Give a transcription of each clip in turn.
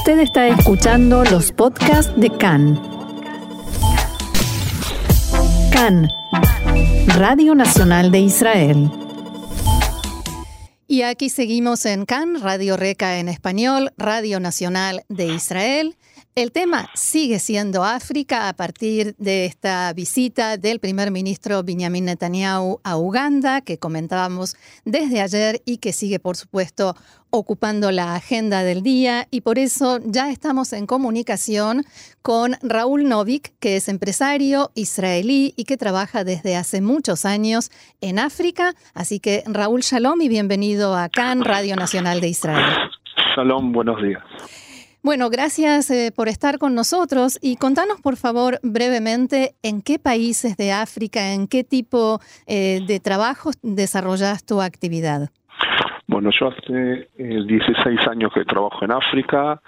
Usted está escuchando los podcasts de CAN. CAN, Radio Nacional de Israel. Y aquí seguimos en CAN, Radio Reca en español, Radio Nacional de Israel. El tema sigue siendo África a partir de esta visita del primer ministro Benjamin Netanyahu a Uganda, que comentábamos desde ayer y que sigue, por supuesto, ocupando la agenda del día. Y por eso ya estamos en comunicación con Raúl Novik, que es empresario israelí y que trabaja desde hace muchos años en África. Así que Raúl Shalom y bienvenido a CAN, Radio Nacional de Israel. Shalom, buenos días. Bueno, gracias eh, por estar con nosotros y contanos por favor brevemente en qué países de África, en qué tipo eh, de trabajo desarrollas tu actividad. Bueno, yo hace 16 eh, años que trabajo en África.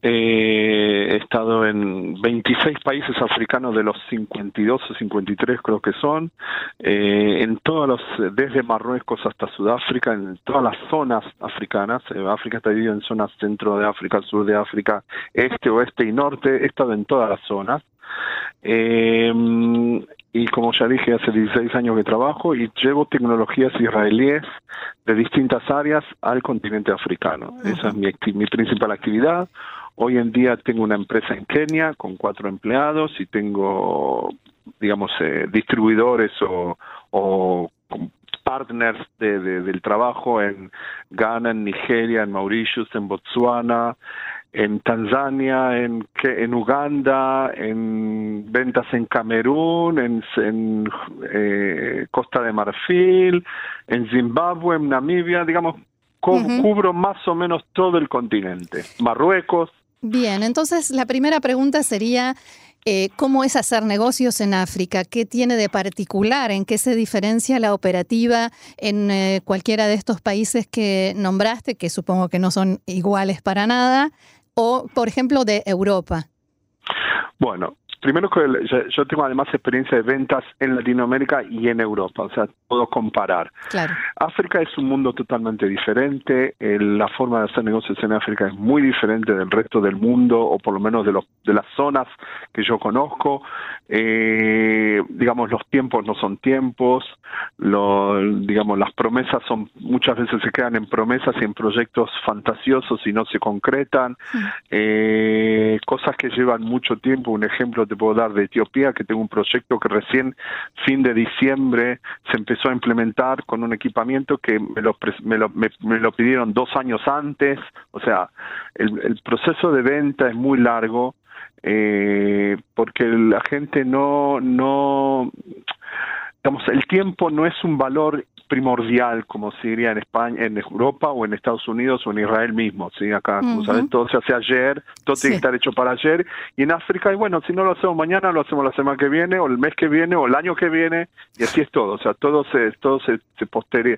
Eh, he estado en 26 países africanos de los 52 o 53 creo que son, eh, en todos los, desde Marruecos hasta Sudáfrica, en todas las zonas africanas. Eh, África está dividida en zonas centro de África, sur de África, este, oeste y norte. He estado en todas las zonas. y como ya dije, hace 16 años que trabajo y llevo tecnologías israelíes de distintas áreas al continente africano. Esa es mi, mi principal actividad. Hoy en día tengo una empresa en Kenia con cuatro empleados y tengo, digamos, eh, distribuidores o, partners de, del trabajo en Ghana, en Nigeria, en Mauritius, en Botswana, en Tanzania, en, en Uganda, en ventas en Camerún, en, eh, Costa de Marfil, en Zimbabue, en Namibia, digamos, cubro más o menos todo el continente. Marruecos, Bien, entonces la primera pregunta sería, eh, ¿cómo es hacer negocios en África? ¿Qué tiene de particular? ¿En qué se diferencia la operativa en eh, cualquiera de estos países que nombraste, que supongo que no son iguales para nada, o por ejemplo de Europa? Bueno, primero que yo tengo además experiencia de ventas en Latinoamérica y en Europa, o sea, puedo comparar. Claro. África es un mundo totalmente diferente, la forma de hacer negocios en África es muy diferente del resto del mundo, o por lo menos de, los, de las zonas que yo conozco. Eh, digamos, los tiempos no son tiempos, lo, digamos, las promesas son muchas veces se quedan en promesas y en proyectos fantasiosos y no se concretan, eh, cosas que llevan mucho tiempo, un ejemplo te puedo dar de Etiopía, que tengo un proyecto que recién fin de diciembre se empezó a implementar con un equipamiento que me lo, me lo, me, lo pidieron dos años antes, o sea, el, el proceso de venta es muy largo, eh, porque la gente no, no, digamos, el tiempo no es un valor primordial, como se diría en España, en Europa o en Estados Unidos o en Israel mismo. ¿sí? Acá, como saben, todo se hace ayer, todo tiene que estar hecho para ayer. Y en África, y bueno, si no lo hacemos mañana, lo hacemos la semana que viene, o el mes que viene, o el año que viene, y así es todo. O sea, todo se, todo se, se, posterga,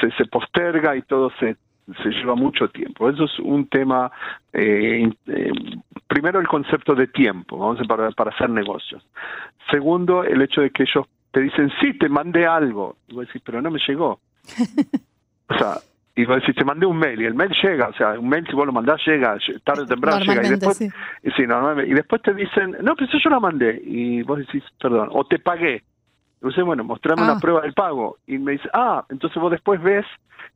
se, se posterga y todo se se lleva mucho tiempo. Eso es un tema, eh, eh, primero el concepto de tiempo, vamos a para, para hacer negocios. Segundo, el hecho de que ellos te dicen, sí, te mandé algo. Y vos decís, pero no me llegó. o sea, y vos decís, te mandé un mail, y el mail llega, o sea, un mail si vos lo mandás llega, tarde o temprano llega, y después, y, sí, y después te dicen, no, pero eso yo lo mandé, y vos decís, perdón, o te pagué. Entonces, bueno, mostrame una ah. prueba del pago. Y me dice, ah, entonces vos después ves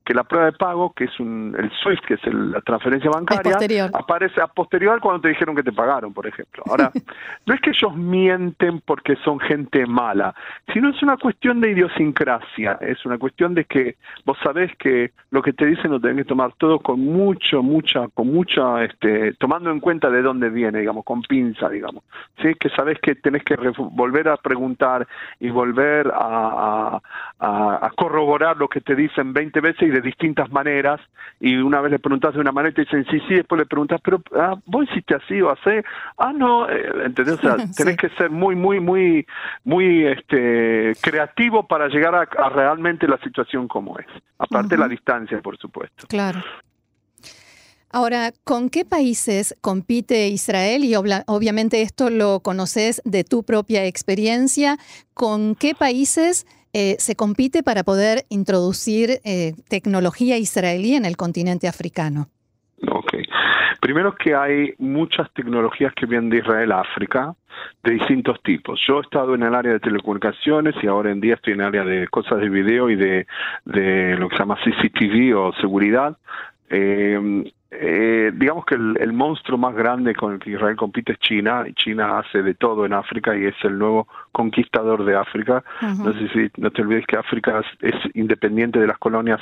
que la prueba de pago, que es un, el SWIFT, que es la transferencia bancaria, aparece a posterior cuando te dijeron que te pagaron, por ejemplo. Ahora, no es que ellos mienten porque son gente mala, sino es una cuestión de idiosincrasia, es una cuestión de que vos sabés que lo que te dicen lo tenés que tomar todo con mucho, mucha, con mucha, este, tomando en cuenta de dónde viene, digamos, con pinza, digamos. ¿sí? Que sabés que tenés que volver a preguntar y volver a, a, a corroborar lo que te dicen 20 veces de distintas maneras, y una vez le preguntas de una manera y te dicen sí, sí, después le preguntas, pero ah, vos hiciste así o así, ah, no, eh, ¿entendés? O sea, tenés que ser muy, muy, muy, muy este, creativo para llegar a, realmente la situación como es, aparte de la distancia, por supuesto. Claro. Ahora, ¿con qué países compite Israel? Y obviamente esto lo conoces de tu propia experiencia. ¿Con qué países eh, se compite para poder introducir eh, tecnología israelí en el continente africano. Ok. Primero que hay muchas tecnologías que vienen de Israel a África, de distintos tipos. Yo he estado en el área de telecomunicaciones y ahora en día estoy en el área de cosas de video y de, lo que se llama CCTV o seguridad. Eh, eh, digamos que el, monstruo más grande con el que Israel compite es China, y China hace de todo en África y es el nuevo conquistador de África. No sé si no te olvides que África es, independiente de las colonias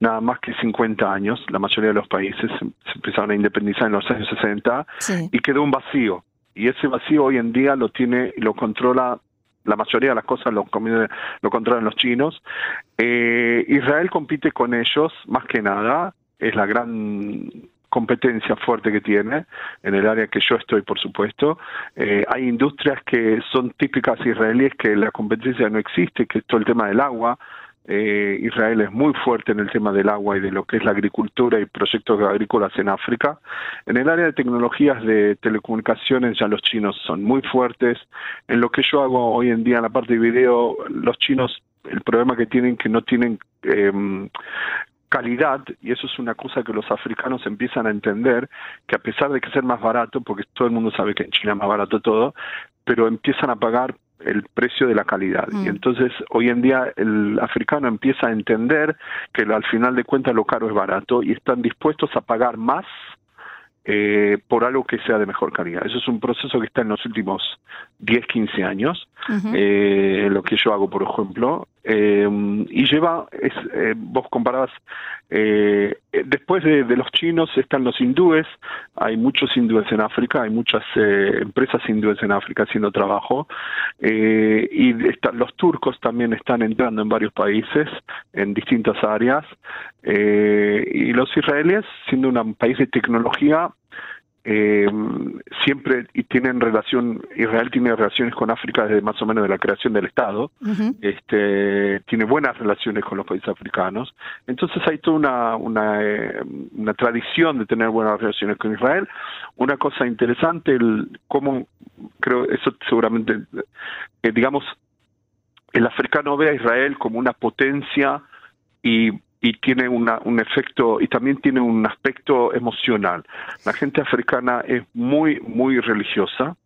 nada más que 50 años, la mayoría de los países se, empezaron a independizar en los años 60 y quedó un vacío. Y ese vacío hoy en día lo tiene y lo controla la mayoría de las cosas lo, lo controlan los chinos. Eh, Israel compite con ellos más que nada es la gran competencia fuerte que tiene en el área que yo estoy, por supuesto. Eh, hay industrias que son típicas israelíes que la competencia no existe, que es todo el tema del agua. Eh, Israel es muy fuerte en el tema del agua y de lo que es la agricultura y proyectos agrícolas en África. En el área de tecnologías de telecomunicaciones ya los chinos son muy fuertes. En lo que yo hago hoy en día en la parte de video, los chinos el problema que tienen que no tienen eh, calidad, y eso es una cosa que los africanos empiezan a entender, que a pesar de que ser más barato, porque todo el mundo sabe que en China es más barato todo, pero empiezan a pagar el precio de la calidad. Y mm. entonces hoy en día el africano empieza a entender que al final de cuentas lo caro es barato y están dispuestos a pagar más eh, por algo que sea de mejor calidad. Eso es un proceso que está en los últimos 10, 15 años, eh, lo que yo hago, por ejemplo, eh, y lleva, es, vos comparabas, después de, los chinos están los hindúes, hay muchos hindúes en África, hay muchas empresas hindúes en África haciendo trabajo, y los turcos también están entrando en varios países, en distintas áreas, y los israelíes, siendo un país de tecnología, eh, siempre tienen relación, Israel tiene relaciones con África desde más o menos de la creación del Estado, este, tiene buenas relaciones con los países africanos, entonces hay toda una, una, eh, una tradición de tener buenas relaciones con Israel. Una cosa interesante, el, cómo, creo, eso seguramente, eh, digamos, el africano ve a Israel como una potencia y y tiene una, un efecto y también tiene un aspecto emocional. La gente africana es muy, muy religiosa,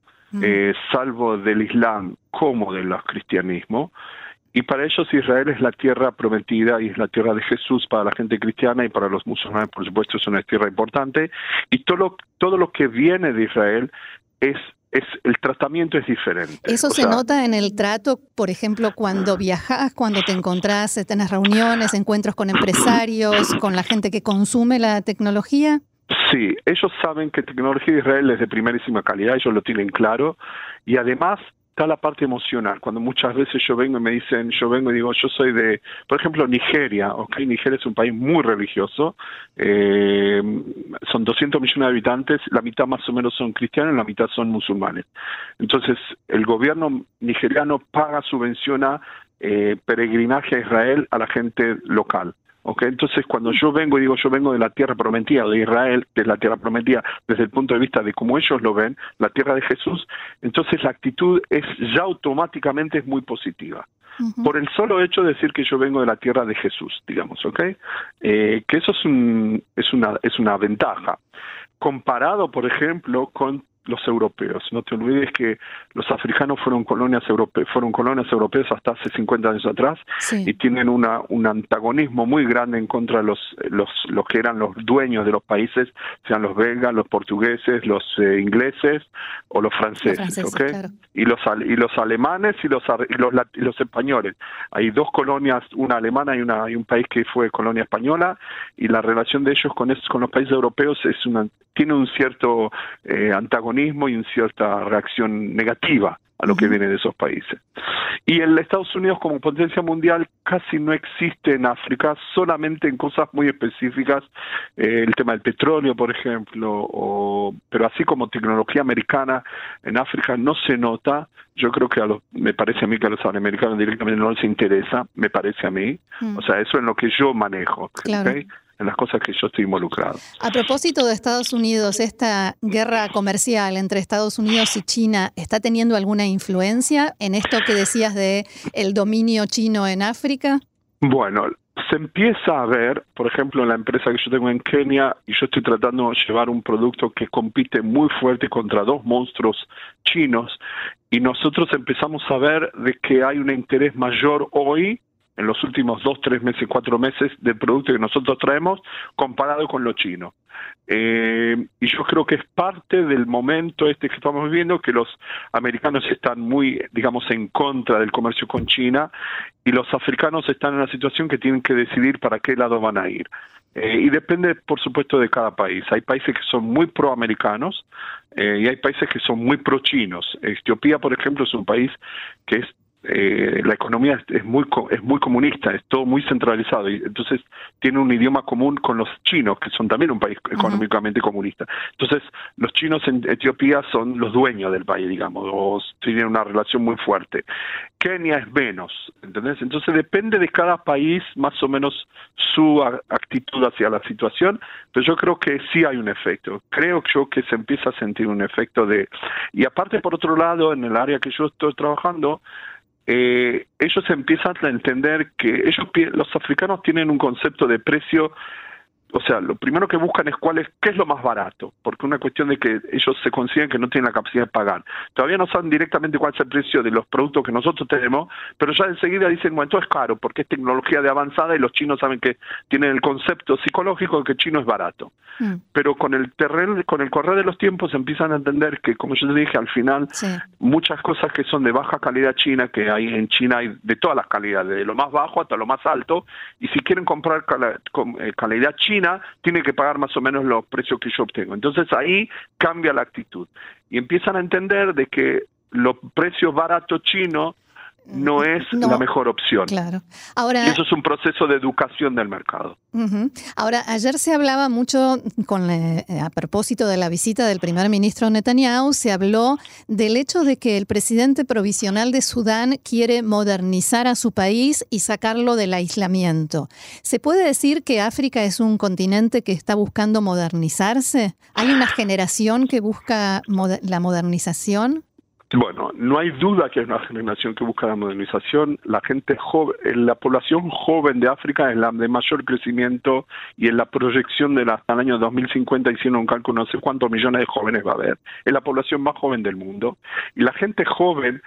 eh, salvo del Islam como del cristianismo. Y para ellos Israel es la tierra prometida y es la tierra de Jesús para la gente cristiana y para los musulmanes, por supuesto, es una tierra importante. Y todo todo lo que viene de Israel es es, el tratamiento es diferente. ¿Eso se nota en el trato, por ejemplo, cuando viajas, cuando te encontrás, tenés reuniones, encuentros con empresarios, con la gente que consume la tecnología? Sí, ellos saben que tecnología de Israel es de primerísima calidad, ellos lo tienen claro, y además está la parte emocional. Cuando muchas veces yo vengo y me dicen, yo vengo y digo, yo soy de, por ejemplo, Nigeria, ¿ok? Nigeria es un país muy religioso, eh, son 200 millones de habitantes, la mitad más o menos son cristianos, la mitad son musulmanes. Entonces, el gobierno nigeriano paga, subvenciona eh, peregrinaje a Israel a la gente local. Okay, entonces cuando yo vengo y digo yo vengo de la tierra prometida de Israel, de la tierra prometida desde el punto de vista de cómo ellos lo ven, la tierra de Jesús, entonces la actitud es ya automáticamente es muy positiva. Por el solo hecho de decir que yo vengo de la tierra de Jesús, digamos, ¿ok? Eh, que eso es, un, es, una, es una ventaja. Comparado, por ejemplo, con los europeos. No te olvides que los africanos fueron colonias europeas, fueron colonias europeas hasta hace 50 años atrás y tienen una, un antagonismo muy grande en contra de los, los, los que eran los dueños de los países, sean los belgas, los portugueses, los eh, ingleses o los franceses, y los y los alemanes y los y los, los españoles. Hay dos colonias, una alemana y una y un país que fue colonia española y la relación de ellos con con los países europeos es una tiene un cierto eh, antagonismo y una cierta reacción negativa a lo que viene de esos países. Y en Estados Unidos como potencia mundial casi no existe en África, solamente en cosas muy específicas, eh, el tema del petróleo, por ejemplo, o, pero así como tecnología americana en África no se nota. Yo creo que a los, me parece a mí que a los americanos directamente no les interesa, me parece a mí. Mm. O sea, eso es lo que yo manejo. Claro en las cosas que yo estoy involucrado. A propósito de Estados Unidos, ¿esta guerra comercial entre Estados Unidos y China está teniendo alguna influencia en esto que decías de el dominio chino en África? Bueno, se empieza a ver, por ejemplo, en la empresa que yo tengo en Kenia, y yo estoy tratando de llevar un producto que compite muy fuerte contra dos monstruos chinos, y nosotros empezamos a ver de que hay un interés mayor hoy en los últimos dos, tres meses, cuatro meses del producto que nosotros traemos comparado con lo chino. Eh, y yo creo que es parte del momento este que estamos viviendo, que los americanos están muy, digamos, en contra del comercio con China y los africanos están en una situación que tienen que decidir para qué lado van a ir. Eh, y depende, por supuesto, de cada país. Hay países que son muy proamericanos eh, y hay países que son muy pro-chinos. Etiopía, por ejemplo, es un país que es eh, la economía es muy es muy comunista, es todo muy centralizado y entonces tiene un idioma común con los chinos, que son también un país económicamente comunista. Entonces, los chinos en Etiopía son los dueños del país, digamos, o tienen una relación muy fuerte. Kenia es menos, ¿entendés? Entonces depende de cada país más o menos su actitud hacia la situación, pero yo creo que sí hay un efecto. Creo yo que se empieza a sentir un efecto de... Y aparte, por otro lado, en el área que yo estoy trabajando, eh, ellos empiezan a entender que ellos los africanos tienen un concepto de precio o sea, lo primero que buscan es cuál es, qué es lo más barato, porque una cuestión de que ellos se consiguen que no tienen la capacidad de pagar. Todavía no saben directamente cuál es el precio de los productos que nosotros tenemos, pero ya enseguida dicen, bueno, esto es caro, porque es tecnología de avanzada y los chinos saben que tienen el concepto psicológico de que chino es barato. Mm. Pero con el terreno, con el correr de los tiempos empiezan a entender que, como yo te dije, al final, muchas cosas que son de baja calidad china, que hay en China hay de todas las calidades, de lo más bajo hasta lo más alto, y si quieren comprar eh, calidad china, tiene que pagar más o menos los precios que yo obtengo. Entonces ahí cambia la actitud y empiezan a entender de que los precios baratos chinos no es la mejor opción. Claro. Ahora, y eso es un proceso de educación del mercado. Ahora, ayer se hablaba mucho, con eh, a propósito de la visita del primer ministro Netanyahu, se habló del hecho de que el presidente provisional de Sudán quiere modernizar a su país y sacarlo del aislamiento. ¿Se puede decir que África es un continente que está buscando modernizarse? ¿Hay una generación que busca la modernización? Bueno, no hay duda que hay una generación que busca la modernización. La gente joven, eh, la población joven de África es la de mayor crecimiento y en la proyección de hasta el año 2050 hicieron un cálculo, no sé cuántos millones de jóvenes va a haber. Es la población más joven del mundo. Y la gente joven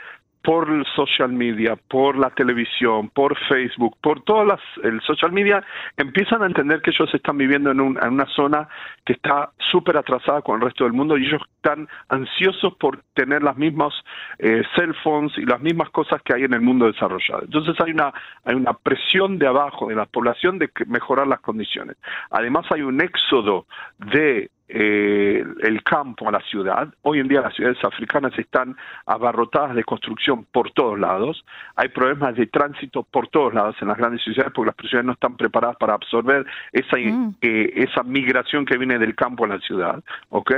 por el social media, por la televisión, por Facebook, por todas las el social media, empiezan a entender que ellos están viviendo en, una zona que está súper atrasada con el resto del mundo y ellos están ansiosos por tener las mismas eh, cell phones y las mismas cosas que hay en el mundo desarrollado. Entonces hay una hay una presión de abajo de la población de mejorar las condiciones. Además hay un éxodo de eh, el campo a la ciudad. Hoy en día las ciudades africanas están abarrotadas de construcción por todos lados. Hay problemas de tránsito por todos lados en las grandes ciudades porque las ciudades no están preparadas para absorber esa, mm. eh, esa migración que viene del campo a la ciudad. ¿ok?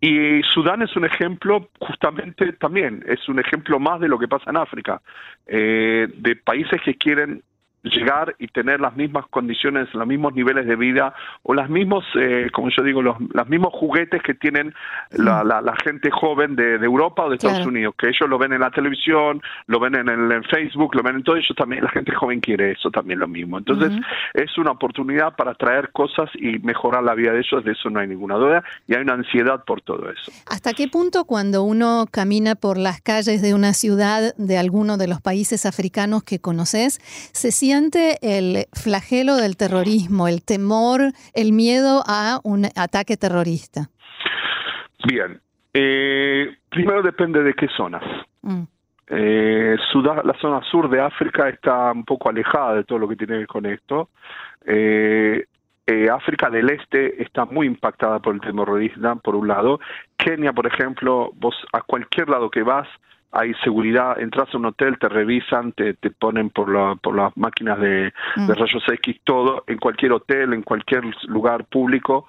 Y Sudán es un ejemplo, justamente también, es un ejemplo más de lo que pasa en África, eh, de países que quieren llegar y tener las mismas condiciones, los mismos niveles de vida o las mismos, eh, como yo digo, los, mismos juguetes que tienen la, la, gente joven de, Europa o de Estados Unidos, que ellos lo ven en la televisión, lo ven en, el, Facebook, lo ven en todo, ellos también, la gente joven quiere eso también lo mismo. Entonces, es una oportunidad para traer cosas y mejorar la vida de ellos, de eso no hay ninguna duda, y hay una ansiedad por todo eso. ¿Hasta qué punto cuando uno camina por las calles de una ciudad de alguno de los países africanos que conoces, se siente el flagelo del terrorismo, el temor, el miedo a un ataque terrorista? Bien, eh, primero depende de qué zonas. Mm. Eh, la zona sur de África está un poco alejada de todo lo que tiene que ver con esto. Eh, África del Este está muy impactada por el terrorismo, por un lado. Kenia, por ejemplo, vos a cualquier lado que vas, hay seguridad, entras a un hotel, te revisan, te, te ponen por, la, por las máquinas de, de, mm. rayos X, todo, en cualquier hotel, en cualquier lugar público,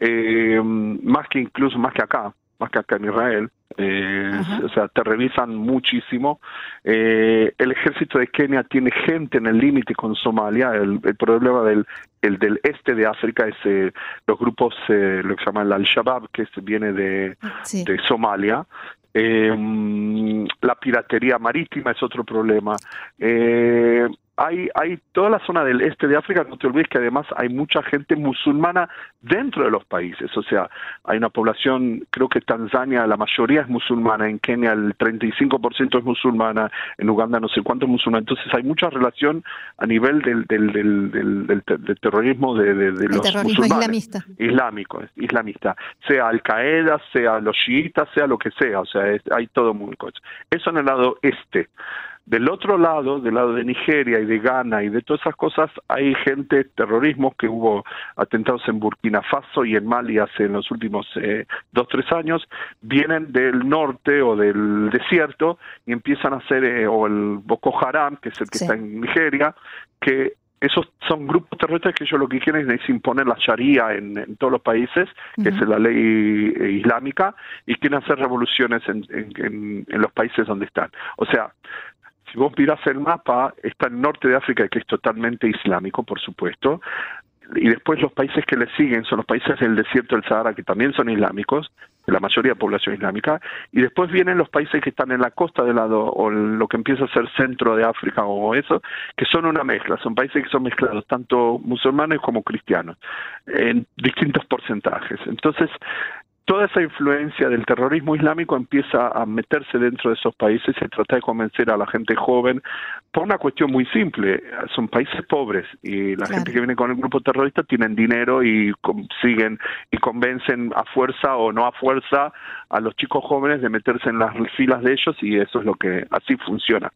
eh, más que incluso, más que acá, más que acá en Israel. Eh, o sea, te revisan muchísimo. Eh, el ejército de Kenia tiene gente en el límite con Somalia. El, problema del, el del este de África es eh, los grupos, lo que se llama el Al-Shabaab, que viene de, de Somalia. Eh, la piratería marítima es otro problema. Eh, hay, hay toda la zona del este de África, no te olvides que además hay mucha gente musulmana dentro de los países, o sea, hay una población, creo que Tanzania la mayoría es musulmana, en Kenia el 35% es musulmana, en Uganda no sé cuánto es musulmana, entonces hay mucha relación a nivel del, del, del, del, terrorismo de, de, de los terrorismo islamista. islámico, islamista, sea Al Qaeda, sea los chiitas, sea lo que sea, o sea, hay todo muy Eso en el lado este. Del otro lado, del lado de Nigeria y de Ghana y de todas esas cosas, hay gente, terrorismo, que hubo atentados en Burkina Faso y en Mali hace en los últimos eh, dos, tres años, vienen del norte o del desierto y empiezan a hacer, eh, o el Boko Haram, que es el que está en Nigeria, que esos son grupos terroristas que ellos lo que quieren es imponer la Sharia en, todos los países, que es la ley eh, islámica, y quieren hacer revoluciones en, en, los países donde están. O sea, si vos mirás el mapa, está el norte de África, que es totalmente islámico, por supuesto, y después los países que le siguen son los países del desierto del Sahara, que también son islámicos, la mayoría de población islámica, y después vienen los países que están en la costa del lado, o lo que empieza a ser centro de África o eso, que son una mezcla, son países que son mezclados, tanto musulmanes como cristianos, en distintos porcentajes. Entonces, toda esa influencia del terrorismo islámico empieza a meterse dentro de esos países y trata de convencer a la gente joven por una cuestión muy simple. Son países pobres y la gente que viene con el grupo terrorista tienen dinero y consiguen y convencen a fuerza o no a fuerza a los chicos jóvenes de meterse en las filas de ellos y eso es lo que así funciona.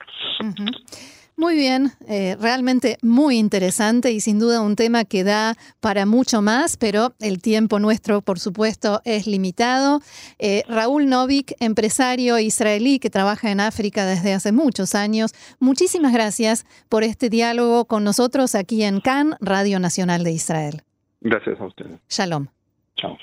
Muy bien, eh, realmente muy interesante y sin duda un tema que da para mucho más, pero el tiempo nuestro, por supuesto, es limitado. Eh, Raúl Novik, empresario israelí que trabaja en África desde hace muchos años, muchísimas gracias por este diálogo con nosotros aquí en CAN, Radio Nacional de Israel. Gracias a ustedes. Shalom. Chao.